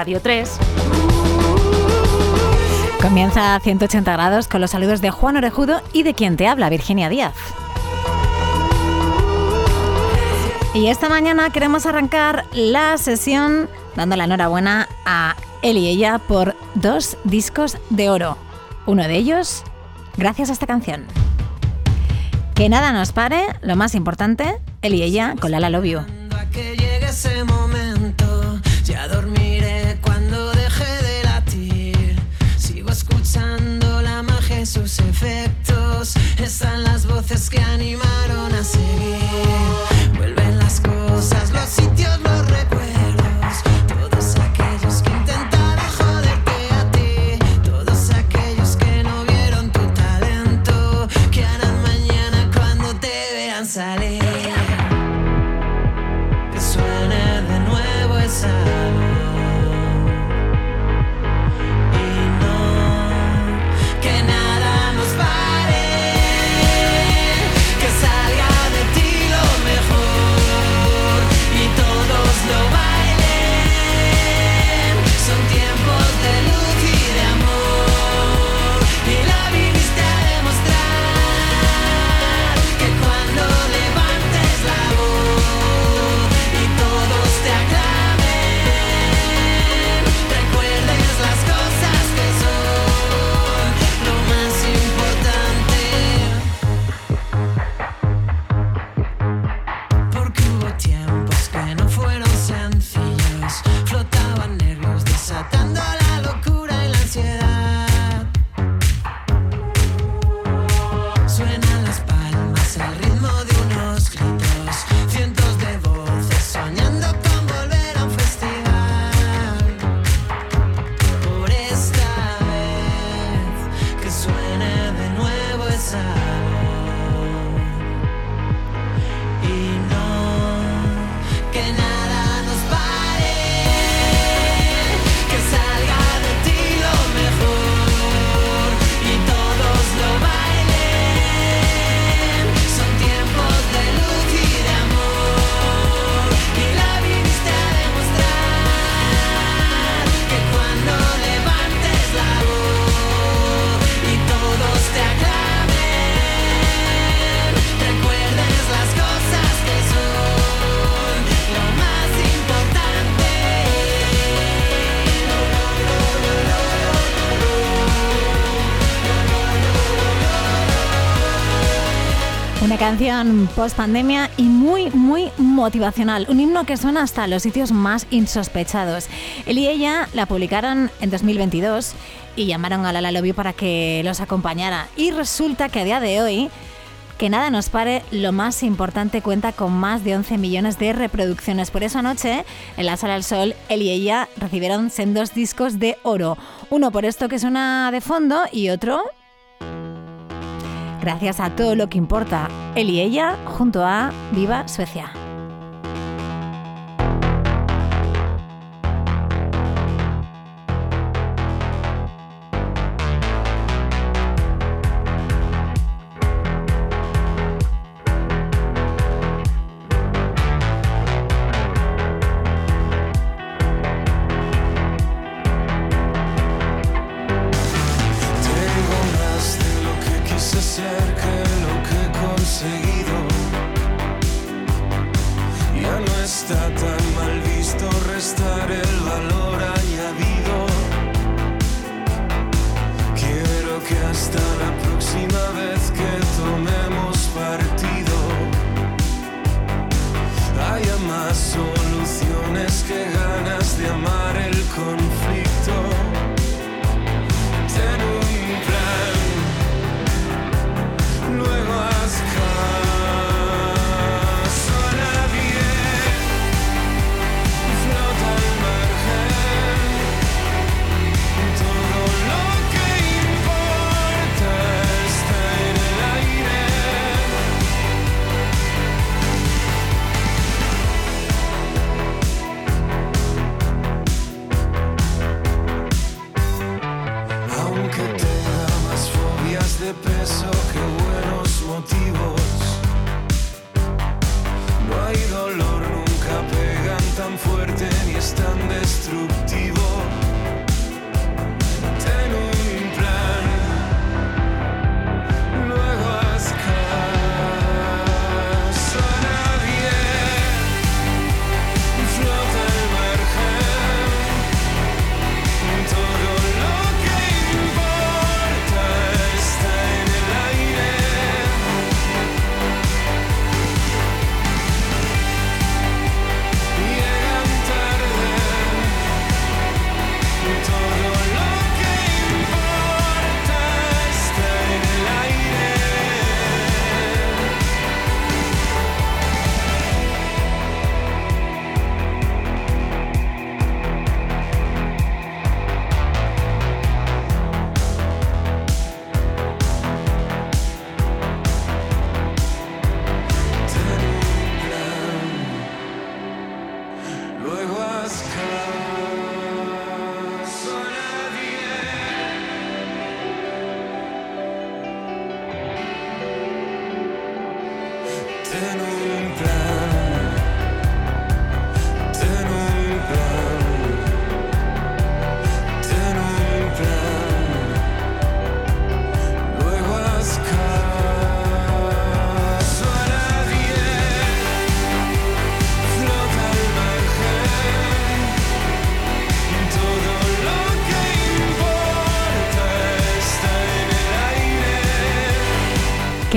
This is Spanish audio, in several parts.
Radio 3. Comienza a 180 grados con los saludos de Juan Orejudo y de quien te habla, Virginia Díaz. Y esta mañana queremos arrancar la sesión dando la enhorabuena a él y ella por dos discos de oro. Uno de ellos gracias a esta canción. Que nada nos pare, lo más importante, él y ella con la La Love You. Canción post pandemia y muy, muy motivacional. Un himno que suena hasta los sitios más insospechados. Él y ella la publicaron en 2022 y llamaron a la Love You para que los acompañara. Y resulta que a día de hoy, que nada nos pare, lo más importante cuenta con más de 11 millones de reproducciones. Por eso anoche, en la Sala del Sol, él y ella recibieron sendos discos de oro. Uno por esto que suena de fondo y otro gracias a todo lo que importa, él y ella junto a Viva Suecia.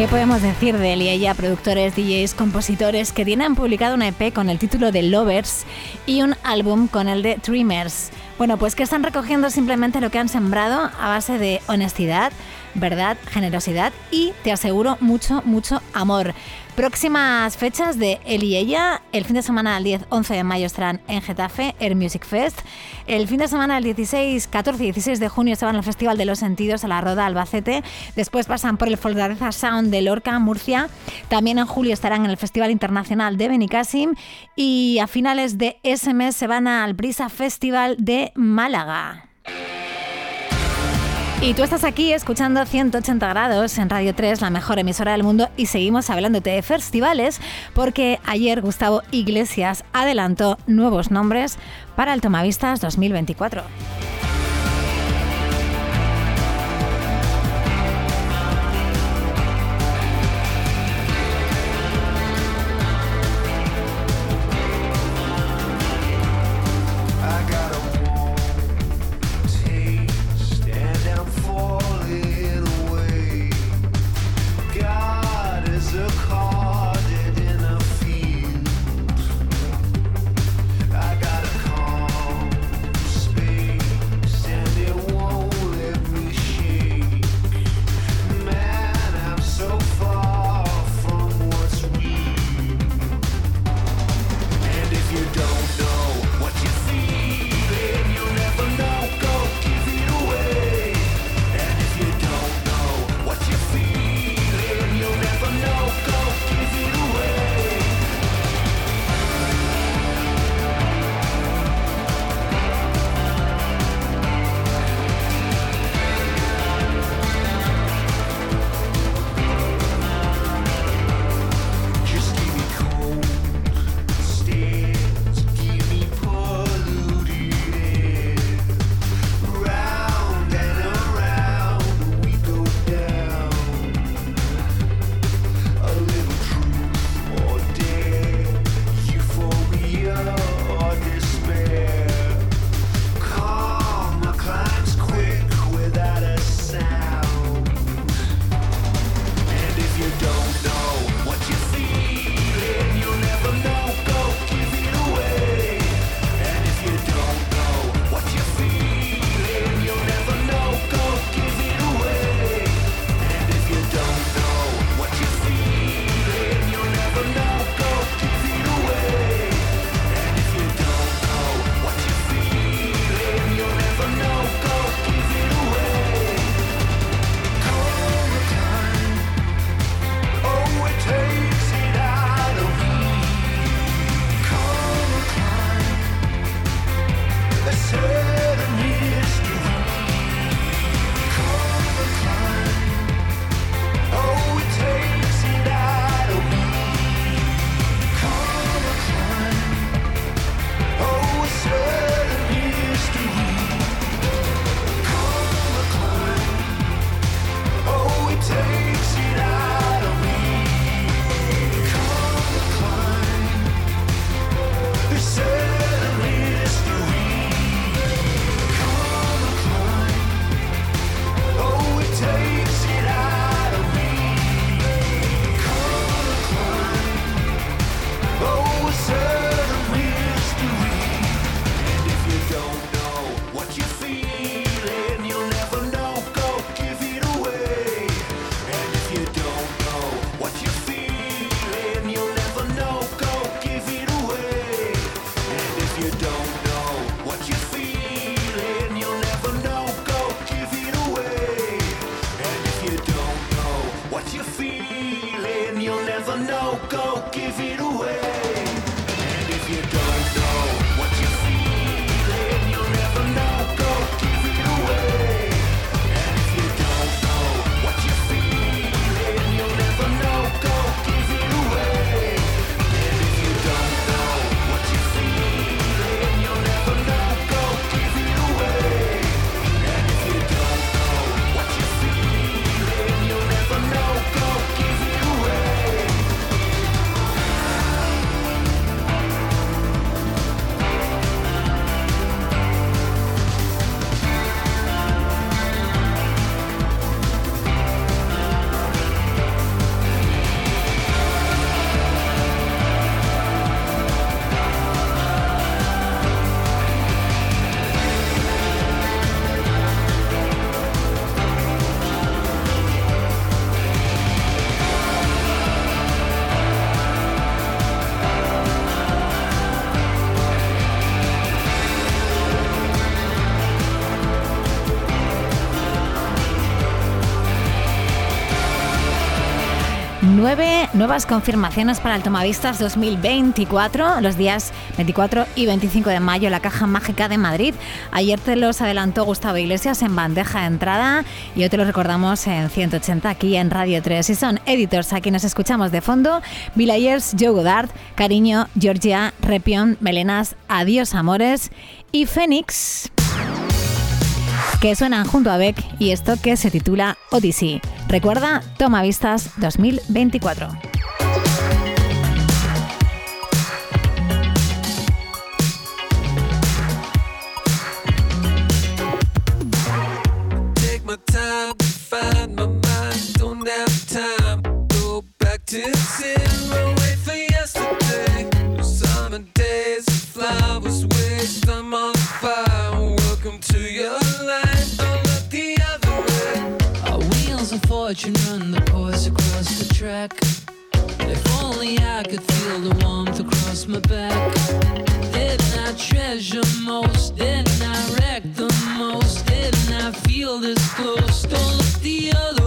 ¿Qué podemos decir de él y ella, productores, DJs, compositores que tienen publicado un EP con el título de Lovers y un álbum con el de Dreamers? Bueno, pues que están recogiendo simplemente lo que han sembrado a base de honestidad, verdad, generosidad y, te aseguro, mucho, mucho amor. Próximas fechas de él y ella. El fin de semana del 10-11 de mayo estarán en Getafe, Air Music Fest. El fin de semana del 16, 14 y 16 de junio se van al Festival de los Sentidos a la Roda Albacete. Después pasan por el Fortaleza Sound de Lorca, Murcia. También en julio estarán en el Festival Internacional de Benicassim. Y a finales de ese mes se van al Brisa Festival de Málaga. Y tú estás aquí escuchando 180 grados en Radio 3, la mejor emisora del mundo, y seguimos hablándote de festivales porque ayer Gustavo Iglesias adelantó nuevos nombres para el Tomavistas 2024. Nuevas confirmaciones para el Tomavistas 2024, los días 24 y 25 de mayo, la Caja Mágica de Madrid. Ayer te los adelantó Gustavo Iglesias en bandeja de entrada y hoy te los recordamos en 180 aquí en Radio 3. Y son editors a quienes escuchamos de fondo, Villayers, Joe Godard, Cariño, Georgia, Repión, Melenas, Adiós Amores y Fénix que suenan junto a Beck y esto que se titula Odyssey. Recuerda, Toma Vistas 2024. Fortune run the course across the track. If only I could feel the warmth across my back. Didn't I treasure most? Didn't I wreck the most? Didn't I feel this close? Don't look the other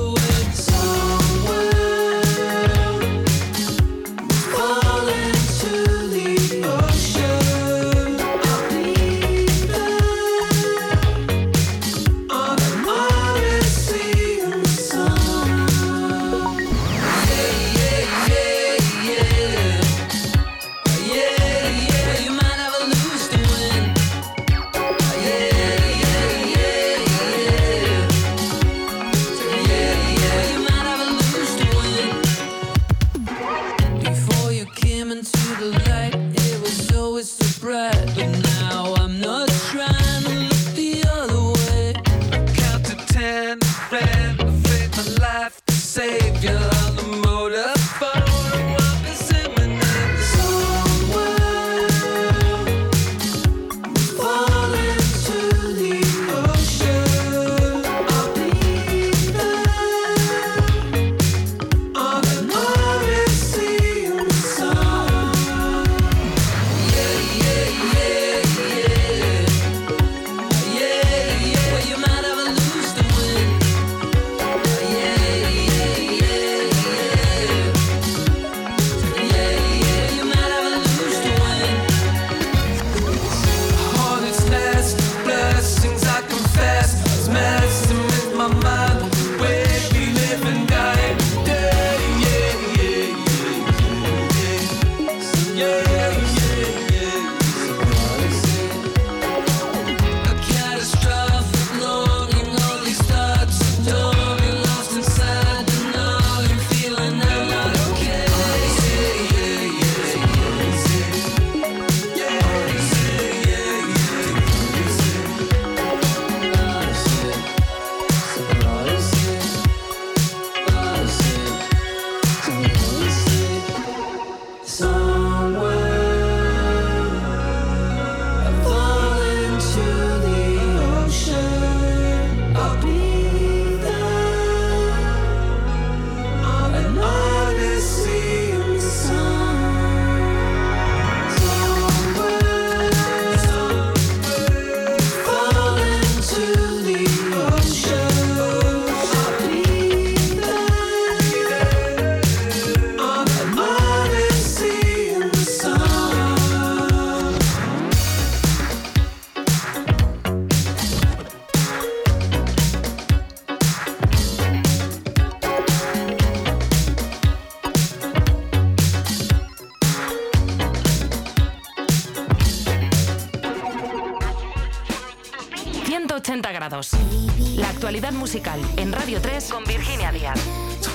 grados. La actualidad musical en Radio 3 con Virginia Díaz.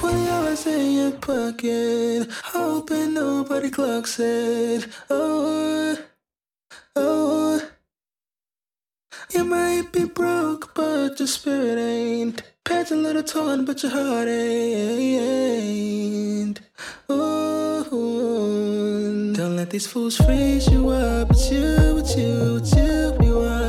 20 hours in your pocket, hoping nobody clocks it. Oh, oh. You might be broke, but your spirit ain't. Pants a little torn, but your heart ain't. Oh, don't let these fools freeze you up. It's you, it's you, it's you we want.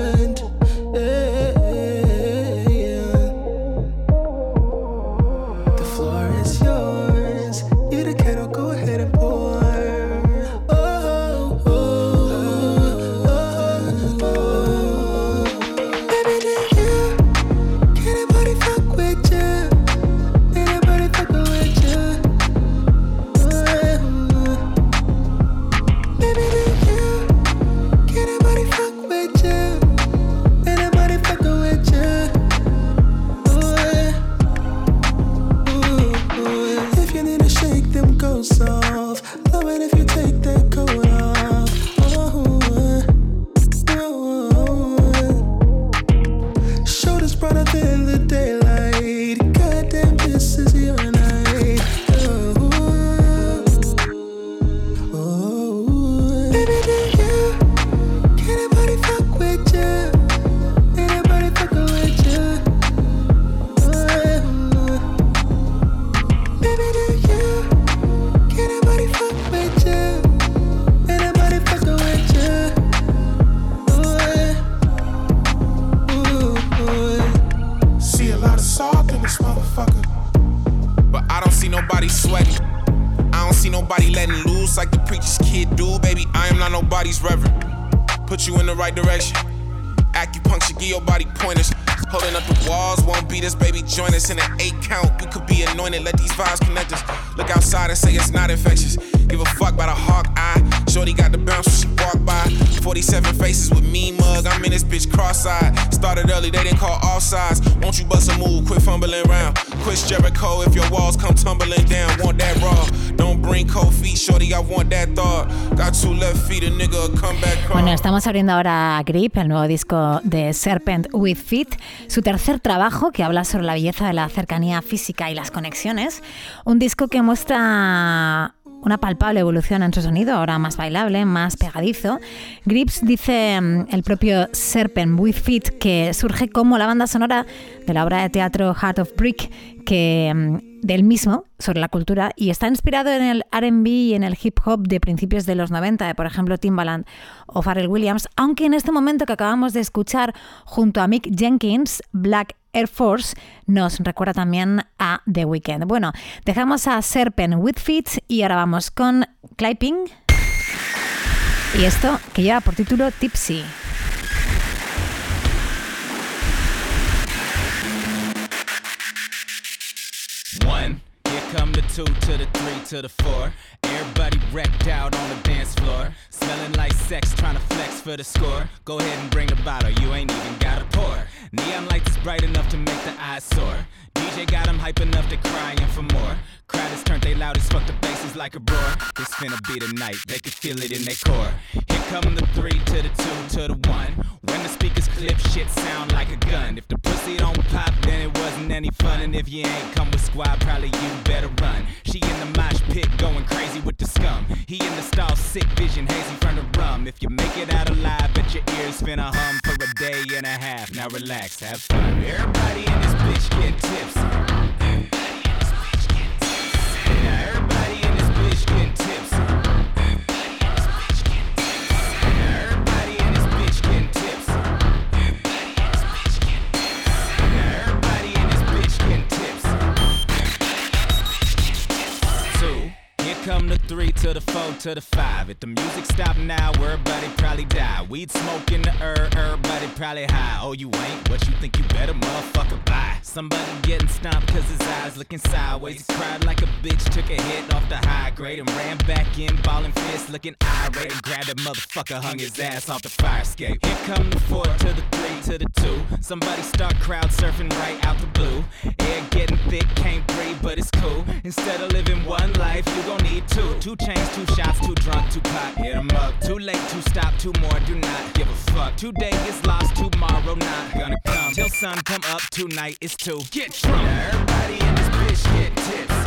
Right direction. Acupuncture, give your body pointers. Holding up the walls, won't beat us, baby. Join us in an eight count. We could be anointed, let these vibes connect us. Look outside and say it's not infectious. Give a fuck about a hawk eye. Shorty got the bounce when she walk by. 47 faces with me mug. I'm in this bitch cross-eyed. Started early, they didn't call offsides. Won't you bust a move? Quit fumbling around. Quit Jericho if your walls come tumbling down. Want that raw? Don't bring cold feet, shorty. I want that thought. Got two left feet, a nigga come back home. Bueno, estamos abriendo ahora Grip, el nuevo disco de Serpent with Feet, su tercer trabajo que habla sobre la belleza de la cercanía física y las conexiones. Un disco que muestra una palpable evolución en su sonido, ahora más bailable, más pegadizo. Grips dice mm, el propio Serpent with Feet que surge como la banda sonora de la obra de teatro Heart of Brick, que mm, del mismo sobre la cultura y está inspirado en el R&B y en el hip hop de principios de los 90, de por ejemplo Timbaland o Pharrell Williams, aunque en este momento que acabamos de escuchar junto a Mick Jenkins, Black Air Force nos recuerda también a The Weeknd. Bueno, dejamos a Serpent with Feet y ahora vamos con Clipping y esto que lleva por título Tipsy. Come the two to the three to the four. Everybody wrecked out on the dance floor. Smelling like sex, trying to flex for the score. Go ahead and bring the bottle, you ain't even gotta pour. Neon lights bright enough to make the eyes soar. DJ got 'em hype enough to crying for more. Crowd is turned they loud as fuck, the bass is like a roar. This finna be the night, they can feel it in their core. Here come the three to the two to the one. When the speakers clip, shit sound like a gun. If the pussy don't pop, then it wasn't any fun. And if you ain't come with squad, probably you better run. She in the mosh pit going crazy with the scum. He in the stall, sick vision, hazy from the rum. If you make it out alive, bet your ears finna hum for a day and a half. Now relax, have fun. Everybody in this bitch get tips. Everybody in this come the three to the four to the five. If the music stop now, everybody probably die. Weed smoke in the air, everybody probably high. Oh, you ain't? What you think you better, motherfucker, buy? Somebody getting stomped cause his eyes looking sideways. He cried like a bitch, took a hit off the high grade and ran back in, ballin' fist, looking irate. And grabbed that motherfucker, hung his ass off the fire escape. Here come the four to the three to the two. Somebody start crowd surfing right out the blue. Air getting thick, can't breathe, but it's cool. Instead of living one life, you gon' need two. Two chains, two shots, too drunk, too pot, hit 'em up. Too late to stop, two more, do not give a fuck. Today is lost, tomorrow not gonna come. Till sun come up, tonight is two. Get drunk. Everybody in this bitch get tips.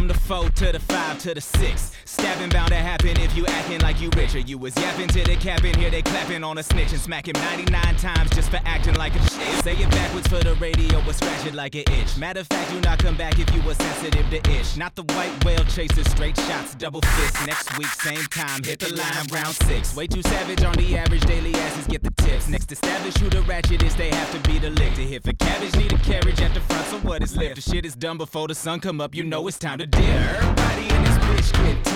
Come the four to the five to the six. Stabbing bound to happen if you acting like you rich or you was yapping to the cabin. Here they clapping on a snitch and smack him 99 times just for acting like a shit. Say it backwards for the radio or scratch it like an itch. Matter of fact, you not come back if you were sensitive to ish. Not the white whale chaser, straight shots, double fist. Next week, same time, hit the line round six. Way too savage on the average, daily asses get the tips. Next establish who the ratchet is, they have to be the lick. To hit for cabbage, need a carriage at the front, so what is left? The shit is done before the sun come up, you know it's time to dip. Everybody in this bitch get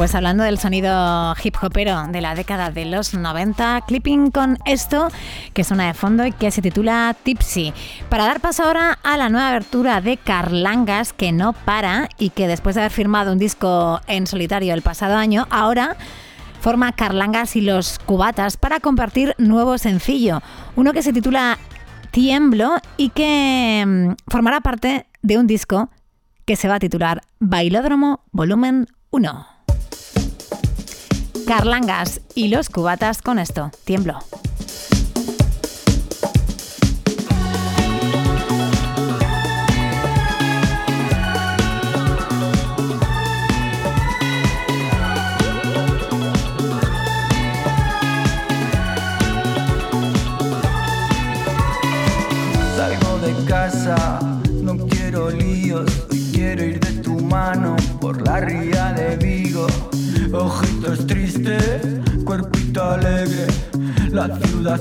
pues hablando del sonido hip hopero de la década de los 90, clipping con esto que suena de fondo y que se titula Tipsy. Para dar paso ahora a la nueva abertura de Carlangas que no para y que después de haber firmado un disco en solitario el pasado año, ahora forma Carlangas y los Cubatas para compartir nuevo sencillo, uno que se titula Tiemblo y que mm, formará parte de un disco que se va a titular Bailódromo Volumen 1. Carlangas y los Cubatas con esto, Tiemblo.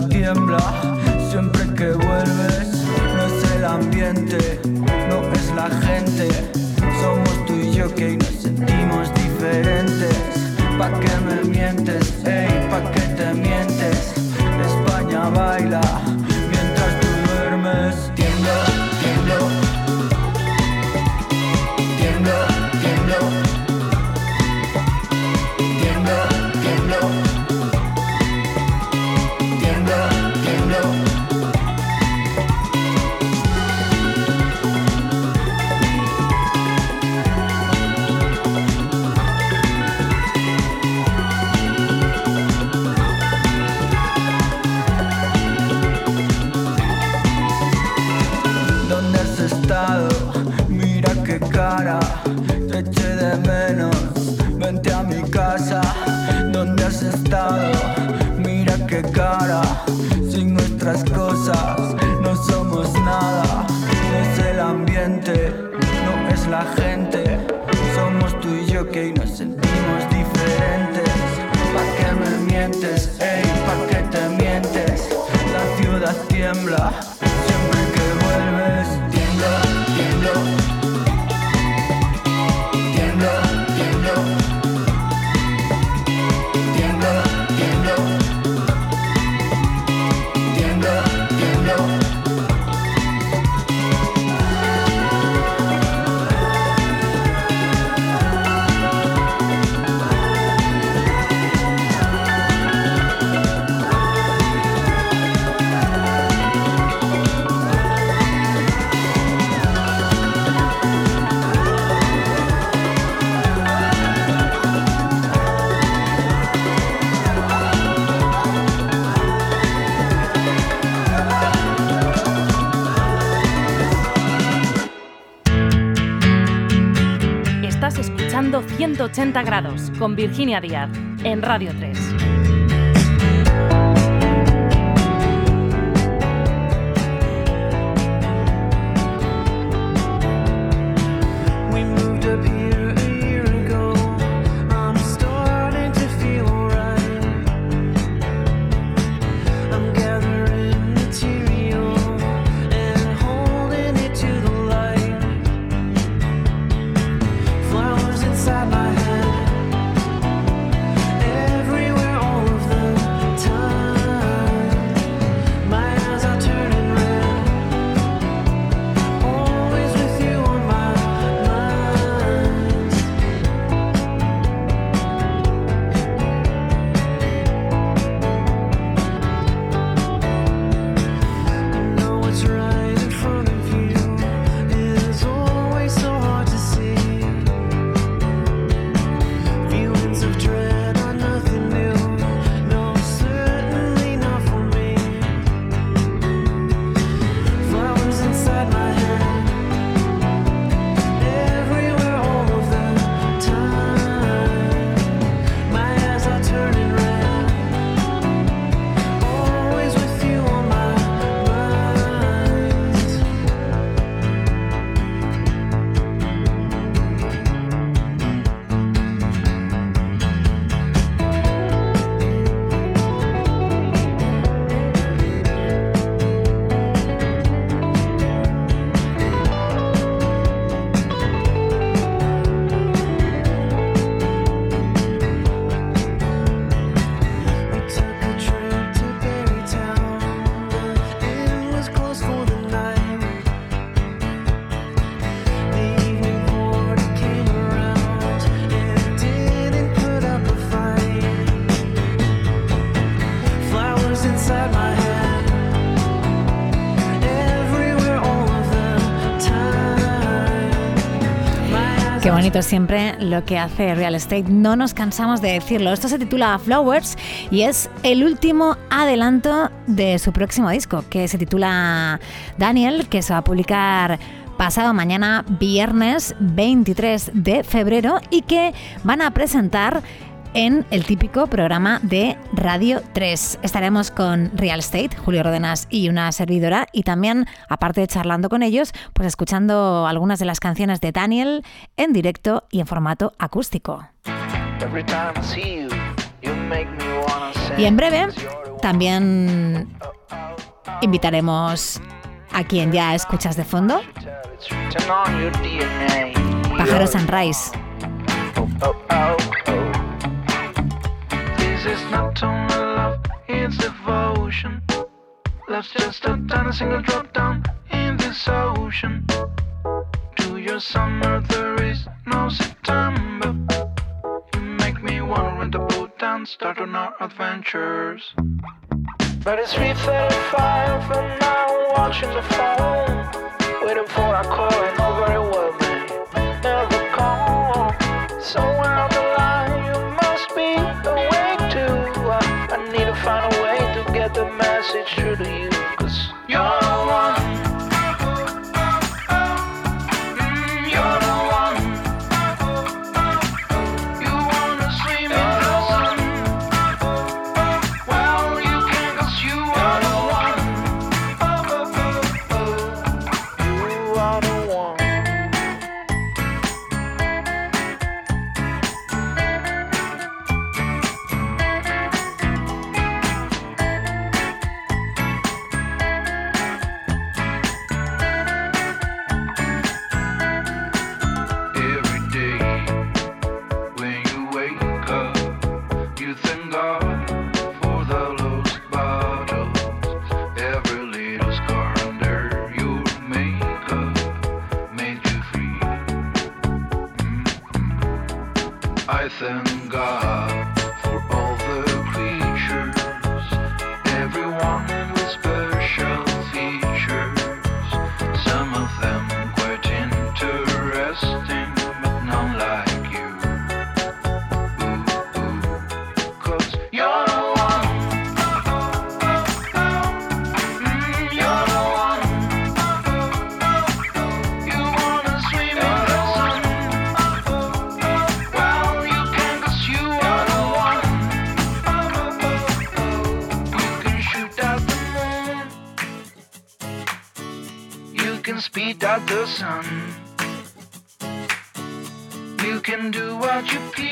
Tiembla 180 grados con Virginia Díaz en Radio 3. Bonito siempre lo que hace Real Estate, no nos cansamos de decirlo. Esto se titula Flowers y es el último adelanto de su próximo disco, que se titula Daniel, que se va a publicar pasado mañana, viernes 23 de febrero, y que van a presentar en el típico programa de Radio 3. Estaremos con Real Estate, Julio Rodenas y una servidora y también, aparte de charlando con ellos, pues escuchando algunas de las canciones de Daniel en directo y en formato acústico. Y en breve también invitaremos a quien ya escuchas de fondo, Pájaro Sunrise. Is not only love, it's devotion. Love's just a tiny single drop down in this ocean. To your summer, there is no September. You make me wanna rent a boat and start on our adventures. But it's 3.35 and now I'm watching the phone Waiting for a call and may never come Somewhere on message through to you can the sun. You can do what you please.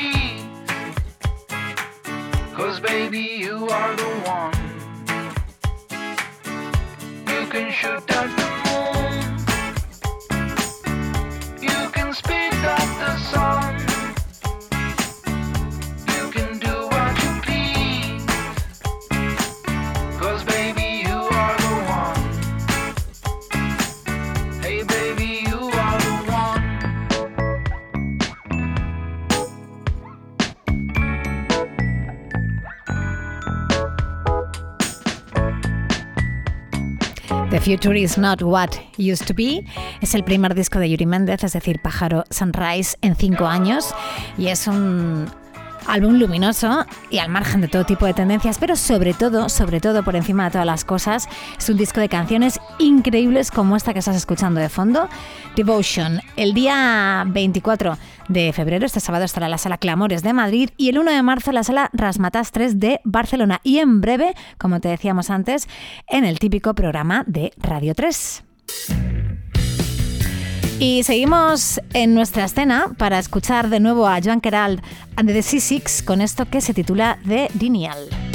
Future is Not What Used to Be es el primer disco de Yuri Méndez, es decir, Pájaro Sunrise, en cinco años. Y es un álbum luminoso y al margen de todo tipo de tendencias, pero sobre todo, sobre todo, por encima de todas las cosas, es un disco de canciones increíbles como esta que estás escuchando de fondo, Devotion. El día 24 de febrero, este sábado, estará la Sala Clamores de Madrid y el 1 de marzo la Sala Rasmatas 3 de Barcelona. Y en breve, como te decíamos antes, en el típico programa de Radio 3. Y seguimos en nuestra escena para escuchar de nuevo a Joan Queralt and the C6 con esto que se titula The Lineal.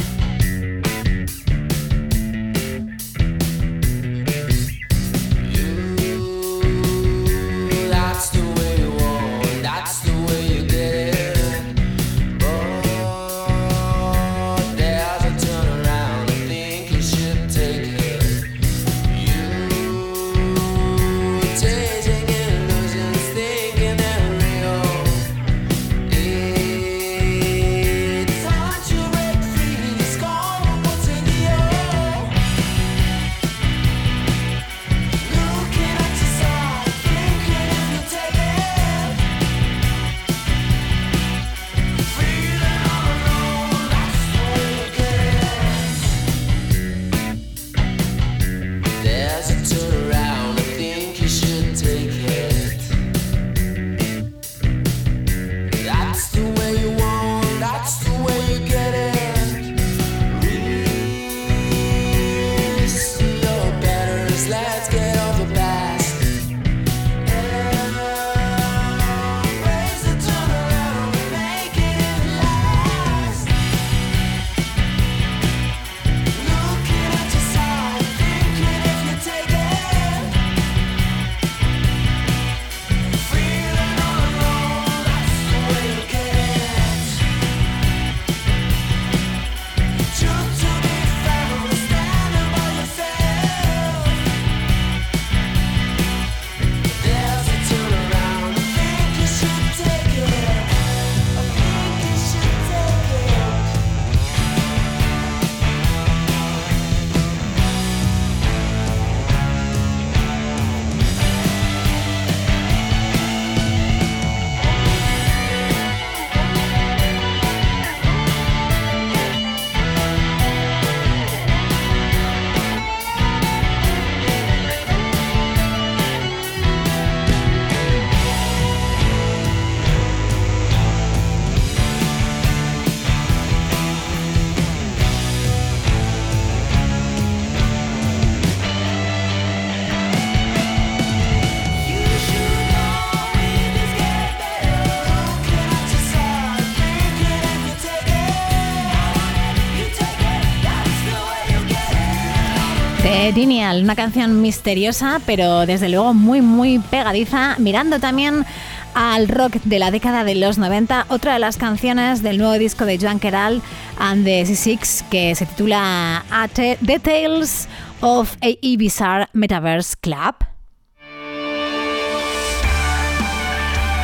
Dinial, una canción misteriosa, pero desde luego muy, muy pegadiza, mirando también al rock de la década de los 90, otra de las canciones del nuevo disco de Joan Keral and the C6 que se titula Tales of a Bizarre Metaverse Club.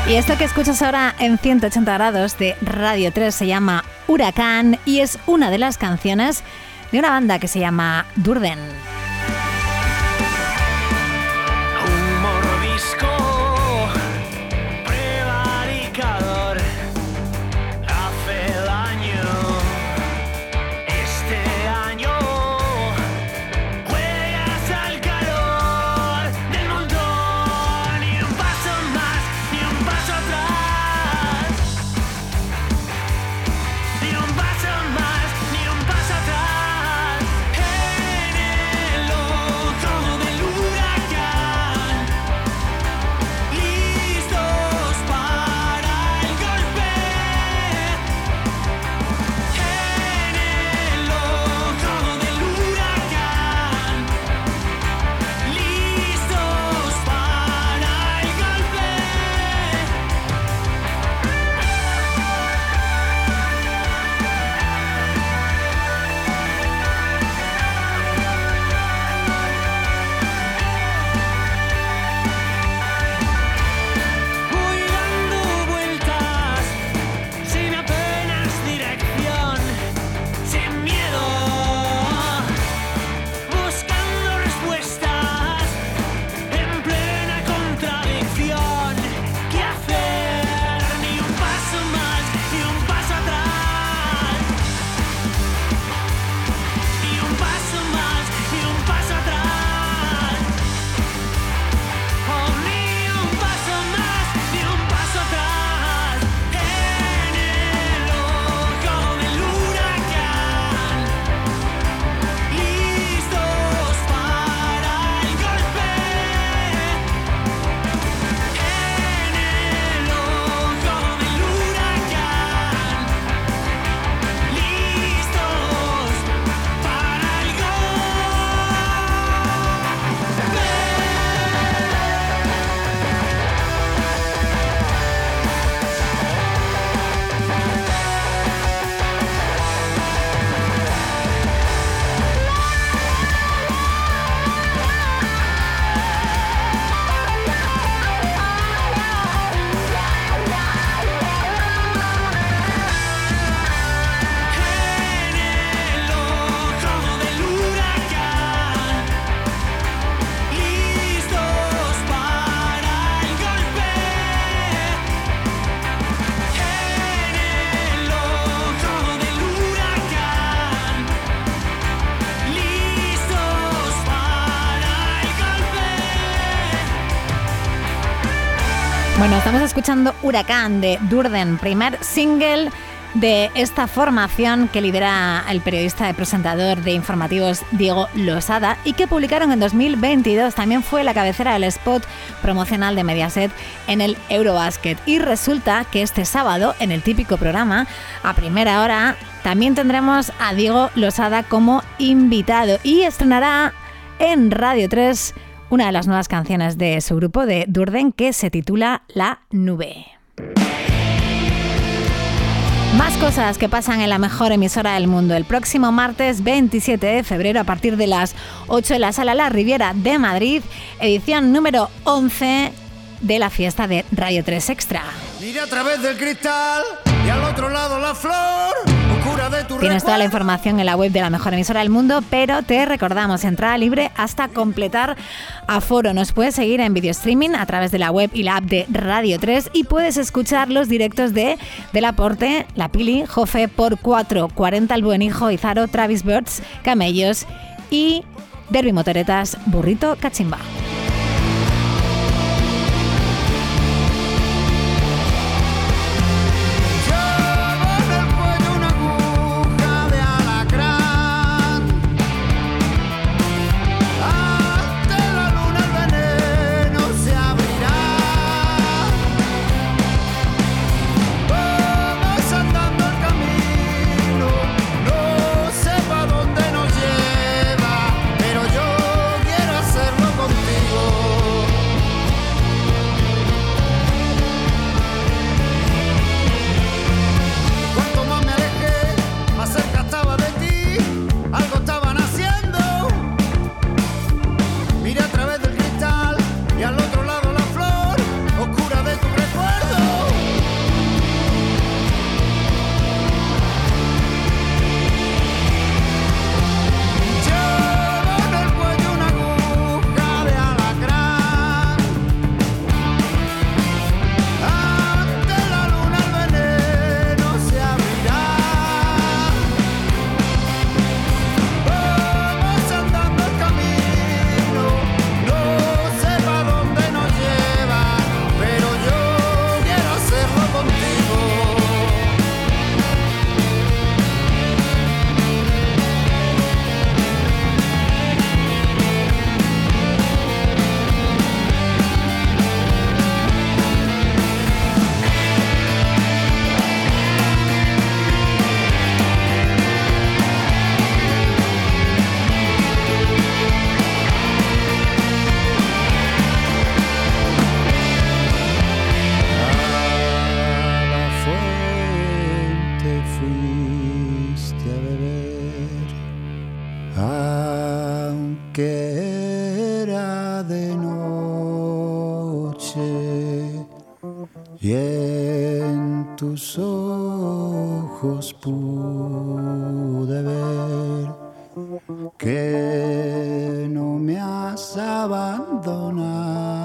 Y esto que escuchas ahora en 180 grados de Radio 3 se llama Huracán y es una de las canciones de una banda que se llama Durden. Bueno, estamos escuchando Huracán de Durden, primer single de esta formación que lidera el periodista y presentador de informativos Diego Losada y que publicaron en 2022. También fue la cabecera del spot promocional de Mediaset en el Eurobasket. Y resulta que este sábado, en el típico programa, a primera hora, también tendremos a Diego Losada como invitado y estrenará en Radio 3 una de las nuevas canciones de su grupo de Durden que se titula La Nube. Más cosas que pasan en la mejor emisora del mundo. El próximo martes 27 de febrero, a partir de las 8 en la sala La Riviera de Madrid, edición número 11 de la fiesta de Radio 3 Extra. Mira a través del cristal y al otro lado la flor oscura de tu Tienes toda la información en la web de la mejor emisora del mundo, pero te recordamos entrada libre hasta completar aforo. Nos puedes seguir en video streaming a través de la web y la app de Radio 3 y puedes escuchar los directos de Del Aporte, La Pili, Jofe por 4, 40 El Buen Hijo, Izaro, Travis Birds, Camellos y Derby Motoretas, Burrito Cachimba. Me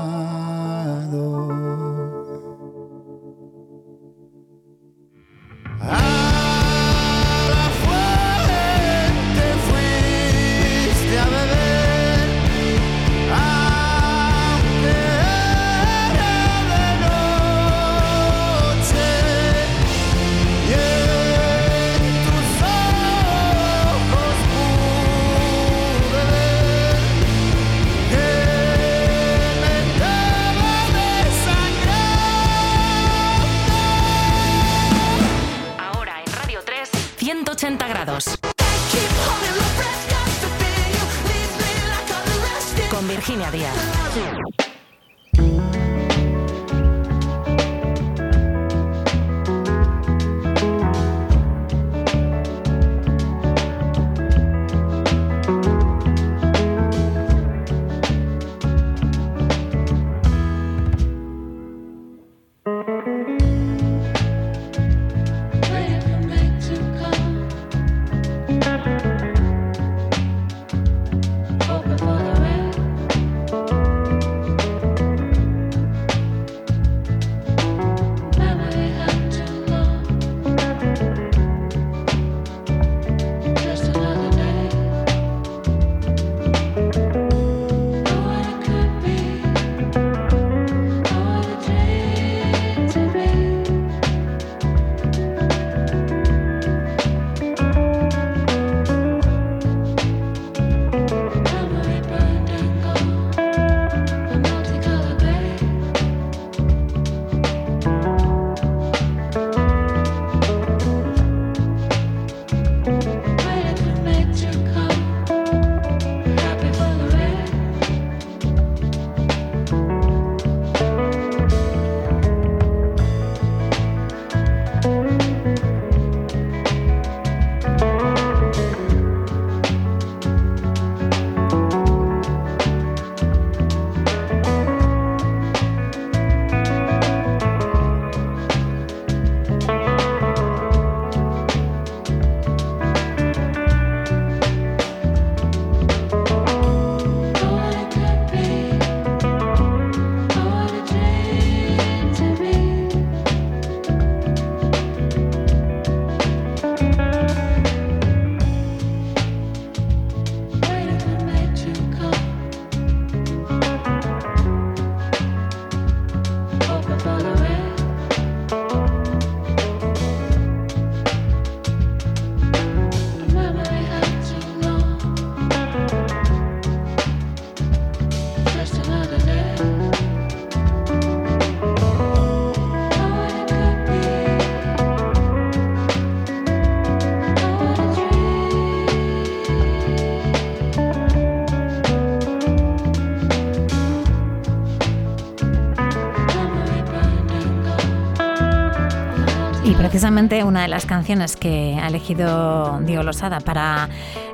precisamente una de las canciones que ha elegido Diego Losada para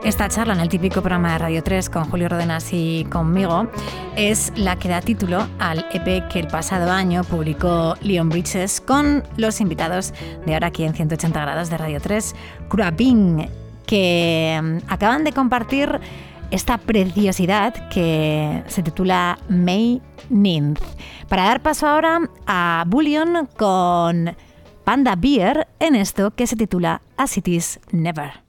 esta charla en el típico programa de Radio 3 con Julio Rodenas y conmigo es la que da título al EP que el pasado año publicó Leon Bridges con los invitados de ahora aquí en 180 grados de Radio 3, Cruaping, que mm, acaban de compartir esta preciosidad que se titula May Ninth. Para dar paso ahora a Bullion con Panda Beer en esto que se titula As It Is Never.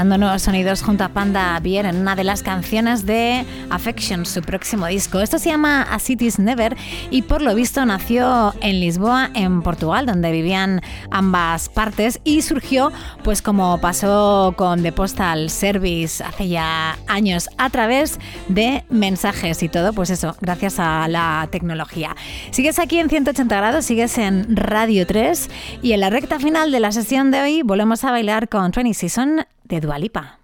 regalando nuevos sonidos junto a Panda Bier en una de las canciones de Affection, su próximo disco. Esto se llama A City's Never y por lo visto nació en Lisboa, en Portugal, donde vivían ambas partes y surgió, pues como pasó con The Postal Service hace ya años, a través de mensajes y todo, pues eso, gracias a la tecnología. Sigues aquí en 180 grados, sigues en Radio 3 y en la recta final de la sesión de hoy volvemos a bailar con 20 Season de Dualipa.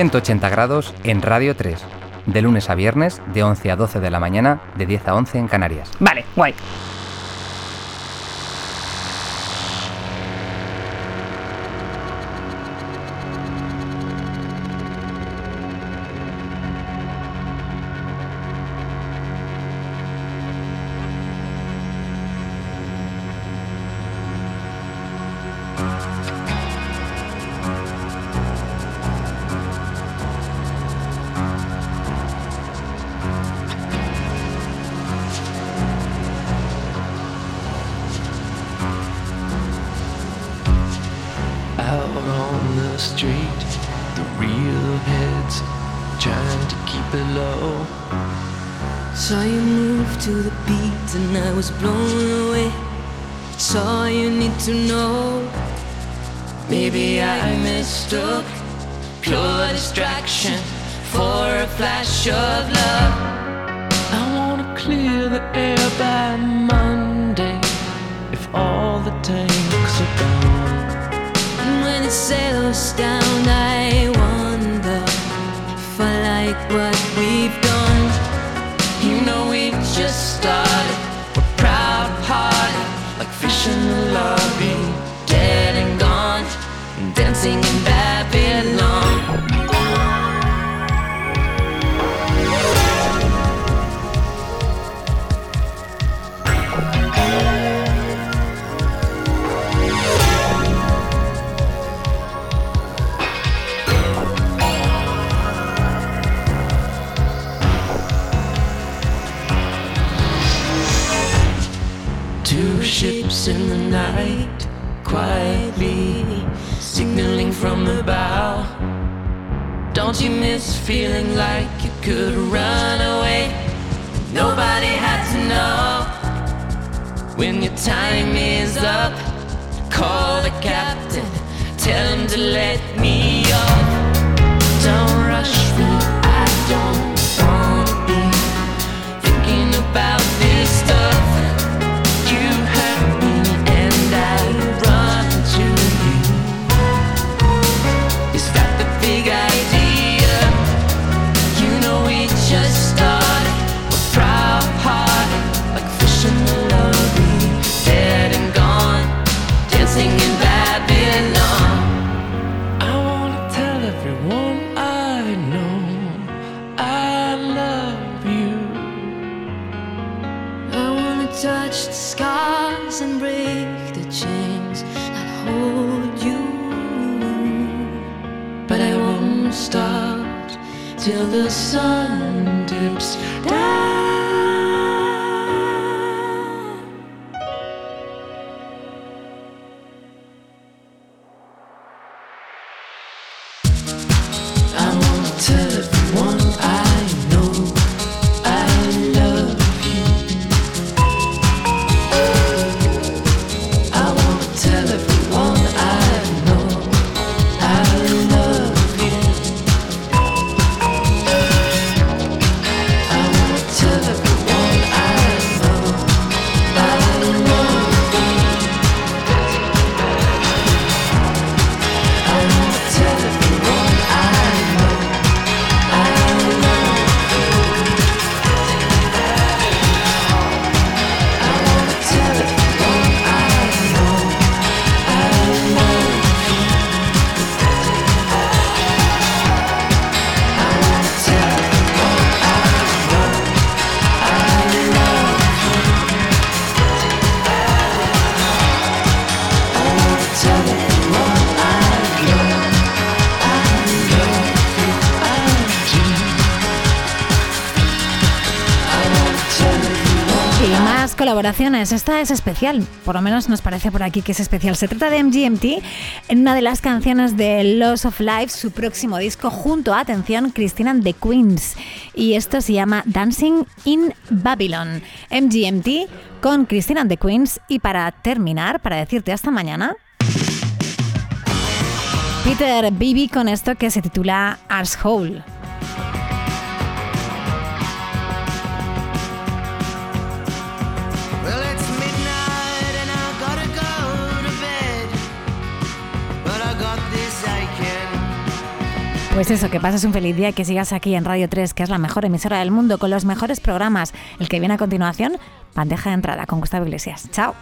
180 grados en Radio 3, de lunes a viernes, de 11 a 12 de la mañana, de 10 a 11 en Canarias. Vale, guay. was blown away. It's all you need to know. Maybe I mistook pure distraction for a flash of love. I wanna clear the air by Monday if all the tanks are gone. And when it settles down, I wonder if I like what. From the bow. Don't you miss feeling like you could run away? Nobody had to know when your time is up. Call the captain, tell him to let me off. Don't rush me, I don't wanna be thinking about this stuff. Dancing Esta es especial, por lo menos nos parece por aquí que es especial. Se trata de MGMT en una de las canciones de Loss of Life, su próximo disco, junto a, atención, Christina the Queens. Y esto se llama Dancing in Babylon. MGMT con Christina the Queens. Y para terminar, para decirte hasta mañana. Peter Bibi con esto que se titula Arsehole. Pues eso, que pases un feliz día y que sigas aquí en Radio 3, que es la mejor emisora del mundo, con los mejores programas. El que viene a continuación, bandeja de entrada con Gustavo Iglesias. Chao.